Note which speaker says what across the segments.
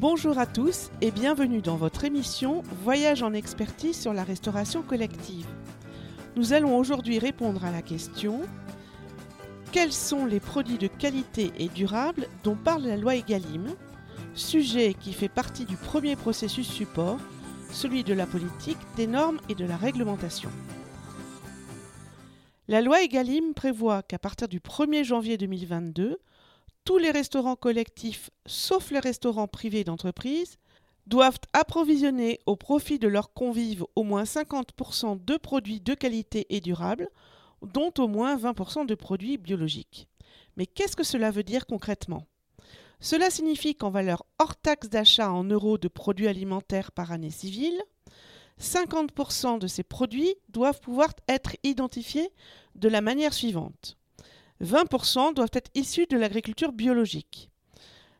Speaker 1: Bonjour à tous et bienvenue dans votre émission Voyage en expertise sur la restauration collective. Nous allons aujourd'hui répondre à la question Quels sont les produits de qualité et durables dont parle la loi Egalim Sujet qui fait partie du premier processus support, celui de la politique, des normes et de la réglementation. La loi Egalim prévoit qu'à partir du 1er janvier 2022, tous les restaurants collectifs, sauf les restaurants privés d'entreprise, doivent approvisionner au profit de leurs convives au moins 50% de produits de qualité et durables, dont au moins 20% de produits biologiques. Mais qu'est-ce que cela veut dire concrètement? Cela signifie qu'en valeur hors taxe d'achat en euros de produits alimentaires par année civile, 50% de ces produits doivent pouvoir être identifiés de la manière suivante. 20% doivent être issus de l'agriculture biologique.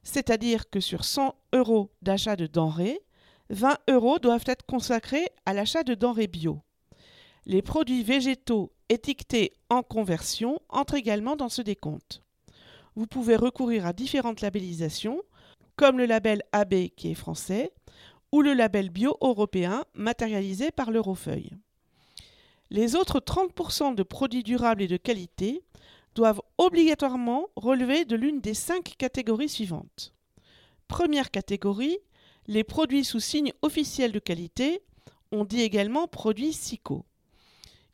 Speaker 1: C'est-à-dire que sur 100 euros d'achat de denrées, 20 euros doivent être consacrés à l'achat de denrées bio. Les produits végétaux étiquetés en conversion entrent également dans ce décompte. Vous pouvez recourir à différentes labellisations, comme le label AB qui est français, ou le label bio européen matérialisé par l'Eurofeuille. Les autres 30% de produits durables et de qualité doivent obligatoirement relever de l'une des cinq catégories suivantes. Première catégorie, les produits sous signe officiel de qualité, on dit également produits SICO.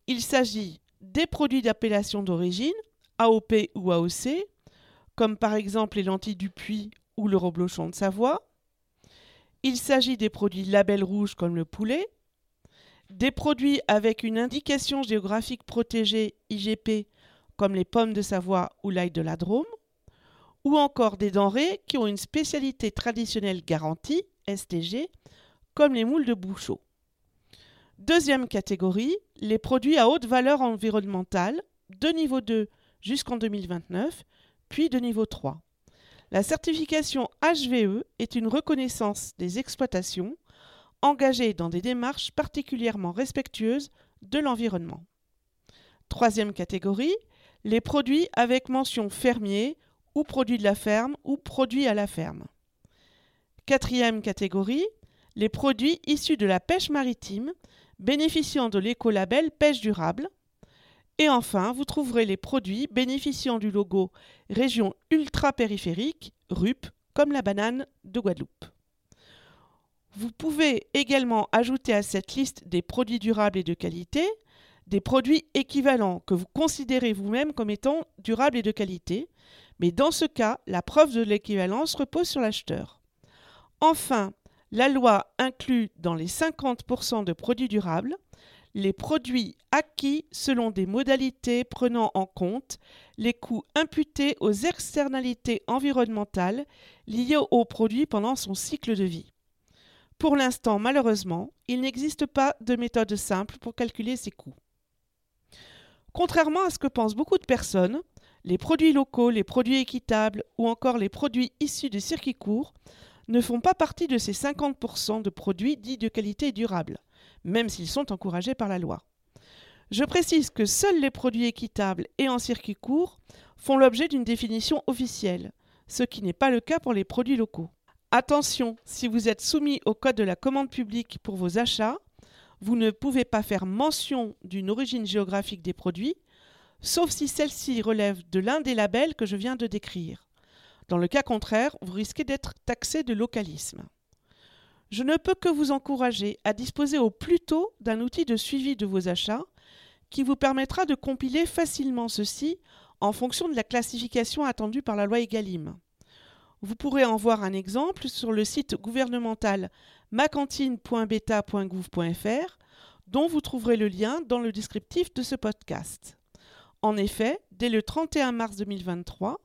Speaker 1: Il s'agit des produits d'appellation d'origine, AOP ou AOC, comme par exemple les lentilles du Puy ou le reblochon de Savoie, il s'agit des produits label rouge comme le poulet, des produits avec une indication géographique protégée IGP comme les pommes de Savoie ou l'ail de la Drôme, ou encore des denrées qui ont une spécialité traditionnelle garantie, STG, comme les moules de Bouchot. Deuxième catégorie, les produits à haute valeur environnementale, de niveau 2 jusqu'en 2029, puis de niveau 3. La certification HVE est une reconnaissance des exploitations engagées dans des démarches particulièrement respectueuses de l'environnement. Troisième catégorie, les produits avec mention fermier ou produits de la ferme ou produits à la ferme. Quatrième catégorie, les produits issus de la pêche maritime bénéficiant de l'écolabel pêche durable et enfin, vous trouverez les produits bénéficiant du logo Région ultra-périphérique, RUP, comme la banane de Guadeloupe. Vous pouvez également ajouter à cette liste des produits durables et de qualité, des produits équivalents que vous considérez vous-même comme étant durables et de qualité, mais dans ce cas, la preuve de l'équivalence repose sur l'acheteur. Enfin, la loi inclut dans les 50% de produits durables les produits acquis selon des modalités prenant en compte les coûts imputés aux externalités environnementales liées aux produits pendant son cycle de vie. Pour l'instant, malheureusement, il n'existe pas de méthode simple pour calculer ces coûts. Contrairement à ce que pensent beaucoup de personnes, les produits locaux, les produits équitables ou encore les produits issus des circuits courts ne font pas partie de ces 50% de produits dits de qualité durable même s'ils sont encouragés par la loi. Je précise que seuls les produits équitables et en circuit court font l'objet d'une définition officielle, ce qui n'est pas le cas pour les produits locaux. Attention, si vous êtes soumis au code de la commande publique pour vos achats, vous ne pouvez pas faire mention d'une origine géographique des produits, sauf si celle-ci relève de l'un des labels que je viens de décrire. Dans le cas contraire, vous risquez d'être taxé de localisme. Je ne peux que vous encourager à disposer au plus tôt d'un outil de suivi de vos achats qui vous permettra de compiler facilement ceci en fonction de la classification attendue par la loi EGalim. Vous pourrez en voir un exemple sur le site gouvernemental macantine.beta.gouv.fr dont vous trouverez le lien dans le descriptif de ce podcast. En effet, dès le 31 mars 2023,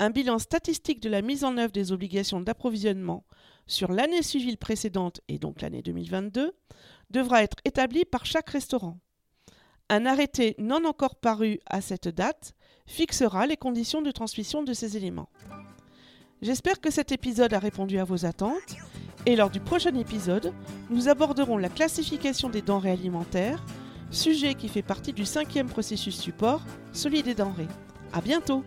Speaker 1: un bilan statistique de la mise en œuvre des obligations d'approvisionnement sur l'année civile précédente et donc l'année 2022 devra être établi par chaque restaurant. Un arrêté non encore paru à cette date fixera les conditions de transmission de ces éléments. J'espère que cet épisode a répondu à vos attentes et lors du prochain épisode, nous aborderons la classification des denrées alimentaires, sujet qui fait partie du cinquième processus support, celui des denrées. À bientôt!